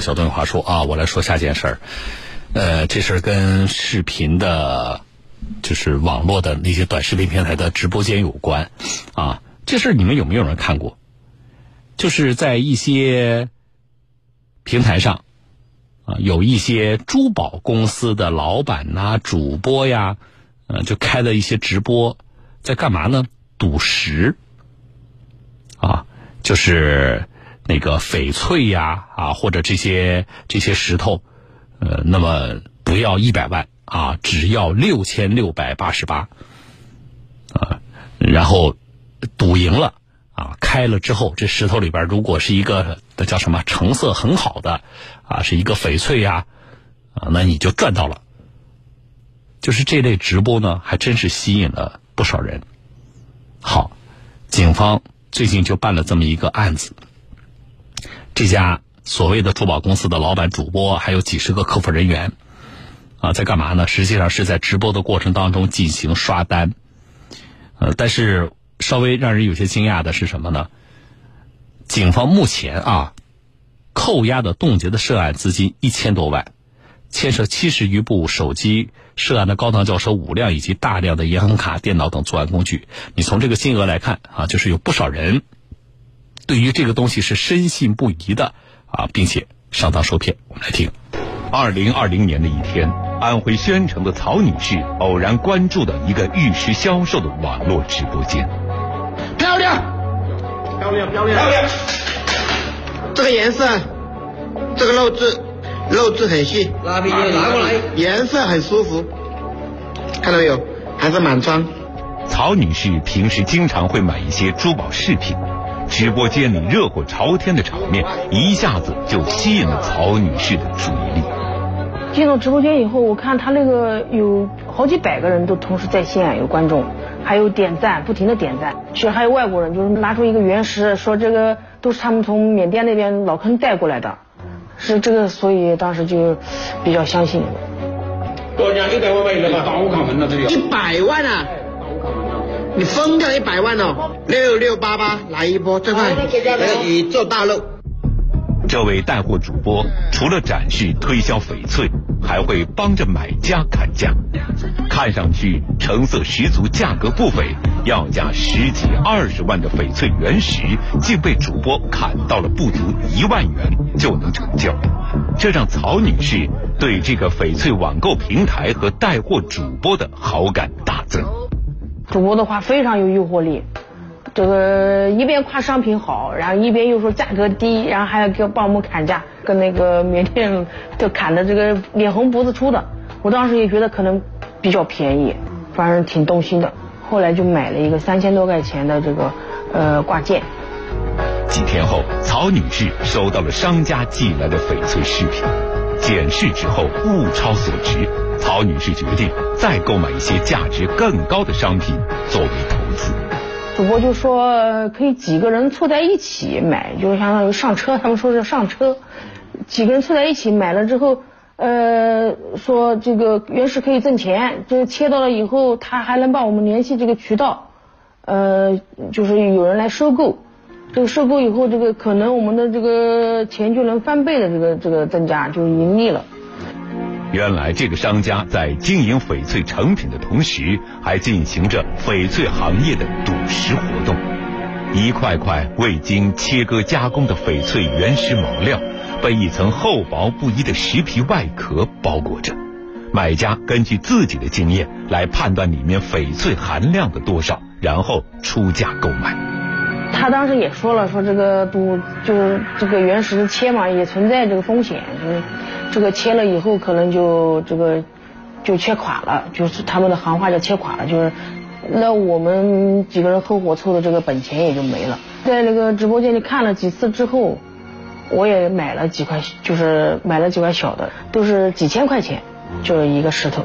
小东有话说啊，我来说下件事儿。呃，这事儿跟视频的，就是网络的那些短视频平台的直播间有关啊。这事儿你们有没有人看过？就是在一些平台上啊，有一些珠宝公司的老板呐、主播呀，呃，就开了一些直播，在干嘛呢？赌石啊，就是那个翡翠呀啊，或者这些这些石头，呃，那么不要一百万啊，只要六千六百八十八啊，然后赌赢了。啊，开了之后，这石头里边如果是一个那叫什么成色很好的啊，是一个翡翠呀，啊，那你就赚到了。就是这类直播呢，还真是吸引了不少人。好，警方最近就办了这么一个案子，这家所谓的珠宝公司的老板、主播还有几十个客服人员啊，在干嘛呢？实际上是在直播的过程当中进行刷单，呃，但是。稍微让人有些惊讶的是什么呢？警方目前啊，扣押的冻结的涉案资金一千多万，牵涉七十余部手机、涉案的高档轿车五辆以及大量的银行卡、电脑等作案工具。你从这个金额来看啊，就是有不少人对于这个东西是深信不疑的啊，并且上当受骗。我们来听，二零二零年的一天。安徽宣城的曹女士偶然关注的一个玉石销售的网络直播间，漂亮，漂亮，漂亮，漂亮。这个颜色，这个肉质，肉质很细，拿笔拿过来，颜色很舒服，看到没有？还是满装。曹女士平时经常会买一些珠宝饰品，直播间里热火朝天的场面一下子就吸引了曹女士的注意力。进到直播间以后，我看他那个有好几百个人都同时在线，有观众，还有点赞，不停的点赞。其实还有外国人，就是拿出一个原石，说这个都是他们从缅甸那边老坑带过来的，是这个，所以当时就比较相信。多少？一百万没了吧？打卡门了，这里。一百万啊！你疯掉一百万哦！六六八八来一波，这块宇宙大陆。这位带货主播除了展示推销翡翠，还会帮着买家砍价。看上去成色十足、价格不菲，要价十几二十万的翡翠原石，竟被主播砍到了不足一万元就能成交。这让曹女士对这个翡翠网购平台和带货主播的好感大增。主播的话非常有诱惑力。这个一边夸商品好，然后一边又说价格低，然后还要给帮我们砍价，跟那个缅甸就砍的这个脸红脖子粗的。我当时也觉得可能比较便宜，反正挺动心的。后来就买了一个三千多块钱的这个呃挂件。几天后，曹女士收到了商家寄来的翡翠饰品，检视之后物超所值，曹女士决定再购买一些价值更高的商品作为投资。主播就说可以几个人凑在一起买，就是相当于上车。他们说是上车，几个人凑在一起买了之后，呃，说这个原石可以挣钱，就切到了以后，他还能帮我们联系这个渠道，呃，就是有人来收购。这个收购以后，这个可能我们的这个钱就能翻倍的这个这个增加，就盈利了。原来这个商家在经营翡翠成品的同时，还进行着翡翠行业的赌石活动。一块块未经切割加工的翡翠原石毛料，被一层厚薄不一的石皮外壳包裹着。买家根据自己的经验来判断里面翡翠含量的多少，然后出价购买。他当时也说了，说这个赌就是这个原石切嘛，也存在这个风险，就是。这个切了以后，可能就这个就切垮了，就是他们的行话叫切垮了，就是那我们几个人合伙凑的这个本钱也就没了。在那个直播间里看了几次之后，我也买了几块，就是买了几块小的，都是几千块钱，就是一个石头。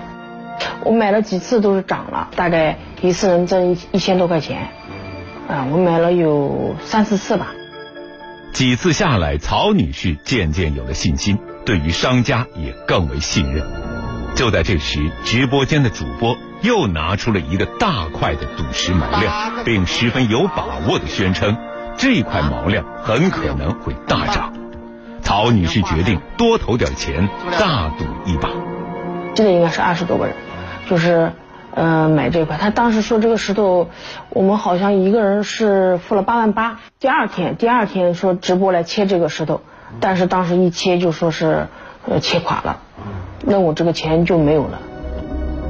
我买了几次都是涨了，大概一次能挣一千多块钱，啊，我买了有三四次吧。几次下来，曹女士渐渐有了信心。对于商家也更为信任。就在这时，直播间的主播又拿出了一个大块的赌石毛料，并十分有把握的宣称，这块毛料很可能会大涨。曹女士决定多投点钱，大赌一把。这个应该是二十多个人，就是呃买这块。他当时说这个石头，我们好像一个人是付了八万八。第二天，第二天说直播来切这个石头，但是当时一切就说是呃切垮了，那我这个钱就没有了。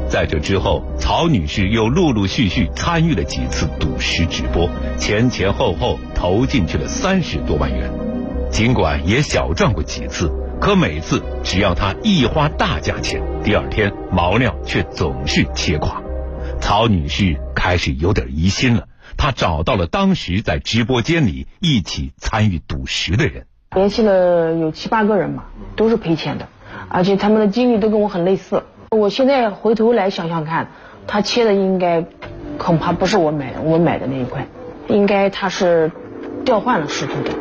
在这之后，曹女士又陆陆续续参与了几次赌石直播，前前后后投进去了三十多万元。尽管也小赚过几次，可每次只要他一花大价钱，第二天毛料却总是切垮。曹女士开始有点疑心了，她找到了当时在直播间里一起参与赌石的人，联系了有七八个人嘛，都是赔钱的，而且他们的经历都跟我很类似。我现在回头来想想看，他切的应该恐怕不是我买的，我买的那一块，应该他是调换了石头的。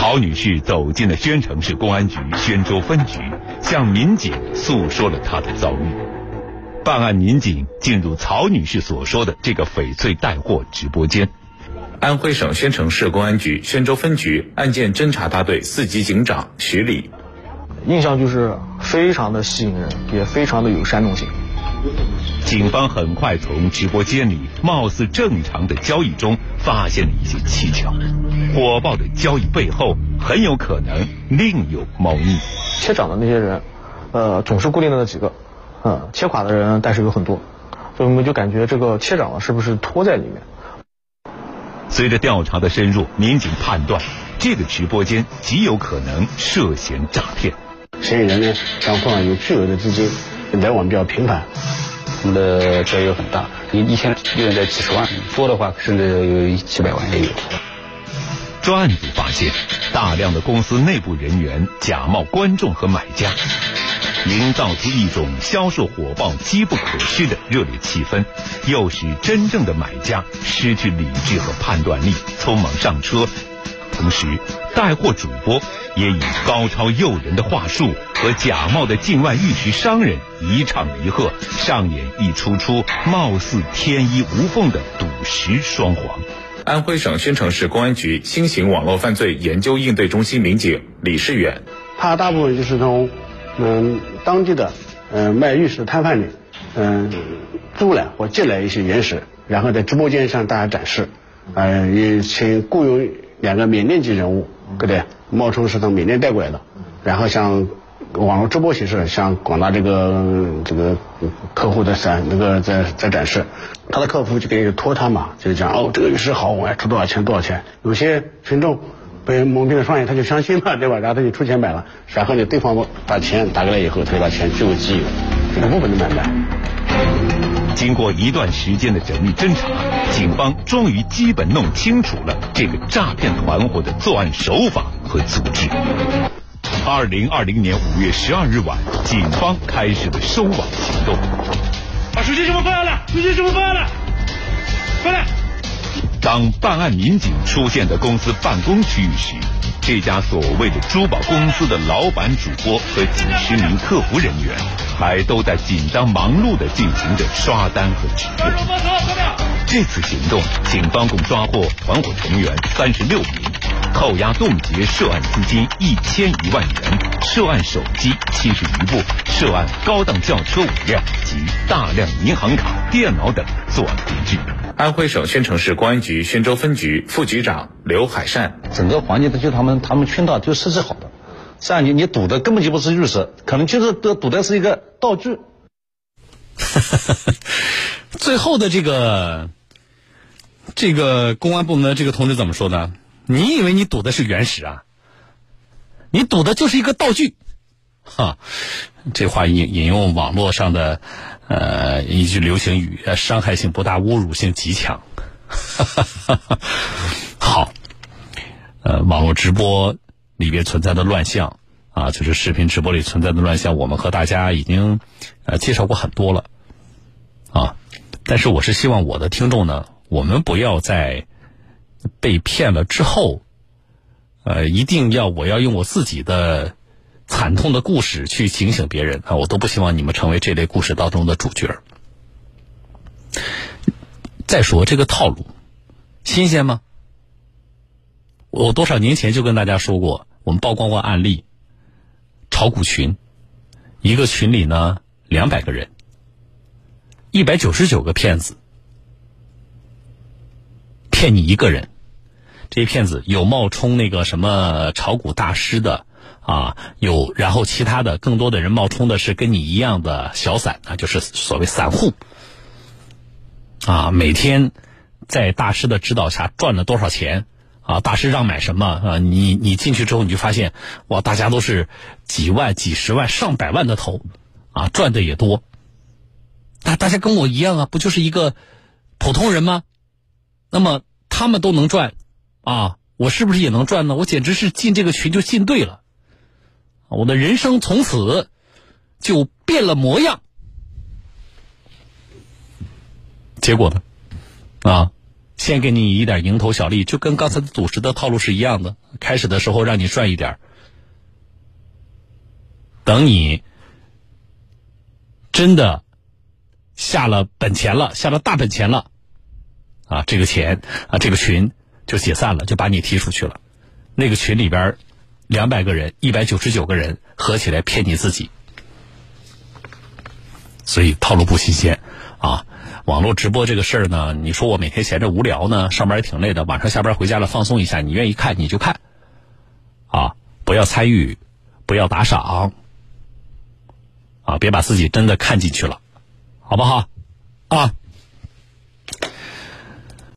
曹女士走进了宣城市公安局宣州分局，向民警诉说了她的遭遇。办案民警进入曹女士所说的这个翡翠带货直播间。安徽省宣城市公安局宣州分局案件侦查大队四级警长徐礼。印象就是非常的吸引人，也非常的有煽动性。警方很快从直播间里貌似正常的交易中发现了一些蹊跷，火爆的交易背后很有可能另有猫腻。切涨的那些人，呃，总是固定的那几个，嗯，切垮的人但是有很多，所以我们就感觉这个切涨的是不是拖在里面？随着调查的深入，民警判断这个直播间极有可能涉嫌诈骗。嫌疑人呢，账户上有巨额的资金，来往比较频繁，我们的交易很大，一一天利润在几十万，多的话甚至有几百万也有。专案组发现，大量的公司内部人员假冒观众和买家，营造出一种销售火爆、机不可失的热烈气氛，诱使真正的买家失去理智和判断力，匆忙上车。同时，带货主播也以高超诱人的话术和假冒的境外玉石商人一唱一和，上演一出出貌似天衣无缝的赌石双簧。安徽省宣城市公安局新型网络犯罪研究应对中心民警李世远，他大部分就是从嗯当地的嗯卖玉石的摊贩里嗯租来或借来一些原石，然后在直播间向大家展示，嗯也请雇佣。两个缅甸籍人物，对不对？冒充是从缅甸带过来的，然后像网络直播形式向广大这个这个客户的展那个在在展示，他的客服就给你托他嘛，就是讲哦这个玉石好，我要出多少钱多少钱。有些群众被蒙蔽了双眼，他就相信了，对吧？然后他就出钱买了，然后呢对方把钱打过来以后，他就把钱据为己有，这个部分的买卖。经过一段时间的缜密侦查，警方终于基本弄清楚了这个诈骗团伙的作案手法和组织。二零二零年五月十二日晚，警方开始了收网行动。把水晶师傅放下来！水晶师傅放下来！快来！当办案民警出现在公司办公区域时，这家所谓的珠宝公司的老板、主播和几十名客服人员，还都在紧张忙碌地进行着刷单和直播。这次行动，警方共抓获团伙成员三十六名，扣押冻结涉案资金一千一万元，涉案手机七十余部，涉案高档轿车五辆及大量银行卡、电脑等作案工具。安徽省宣城市公安局宣州分局副局长刘海善，整个环境都就他们他们圈套就设置好的，这样你你赌的根本就不是玉石，可能就是赌赌的是一个道具。最后的这个这个公安部门的这个同志怎么说呢？你以为你赌的是原石啊？你赌的就是一个道具，哈，这话引引用网络上的。呃，一句流行语，伤害性不大，侮辱性极强。好，呃，网络直播里边存在的乱象啊，就是视频直播里存在的乱象，我们和大家已经呃介绍过很多了啊。但是，我是希望我的听众呢，我们不要在被骗了之后，呃，一定要我要用我自己的。惨痛的故事去警醒别人啊！我都不希望你们成为这类故事当中的主角。再说这个套路新鲜吗？我多少年前就跟大家说过，我。们曝光过案例，炒股群，一个群里呢两百个人，一百九十九个骗子，骗你一个人。这些骗子有冒充那个什么炒股大师的啊，有然后其他的更多的人冒充的是跟你一样的小散啊，就是所谓散户啊，每天在大师的指导下赚了多少钱啊？大师让买什么啊？你你进去之后你就发现哇，大家都是几万、几十万、上百万的投啊，赚的也多。大大家跟我一样啊，不就是一个普通人吗？那么他们都能赚。啊，我是不是也能赚呢？我简直是进这个群就进对了，我的人生从此就变了模样。结果呢？啊，先给你一点蝇头小利，就跟刚才的赌石的套路是一样的。开始的时候让你赚一点，等你真的下了本钱了，下了大本钱了，啊，这个钱啊，这个群。就解散了，就把你踢出去了。那个群里边，两百个人，一百九十九个人合起来骗你自己，所以套路不新鲜啊。网络直播这个事儿呢，你说我每天闲着无聊呢，上班也挺累的，晚上下班回家了放松一下，你愿意看你就看，啊，不要参与，不要打赏，啊，别把自己真的看进去了，好不好？啊。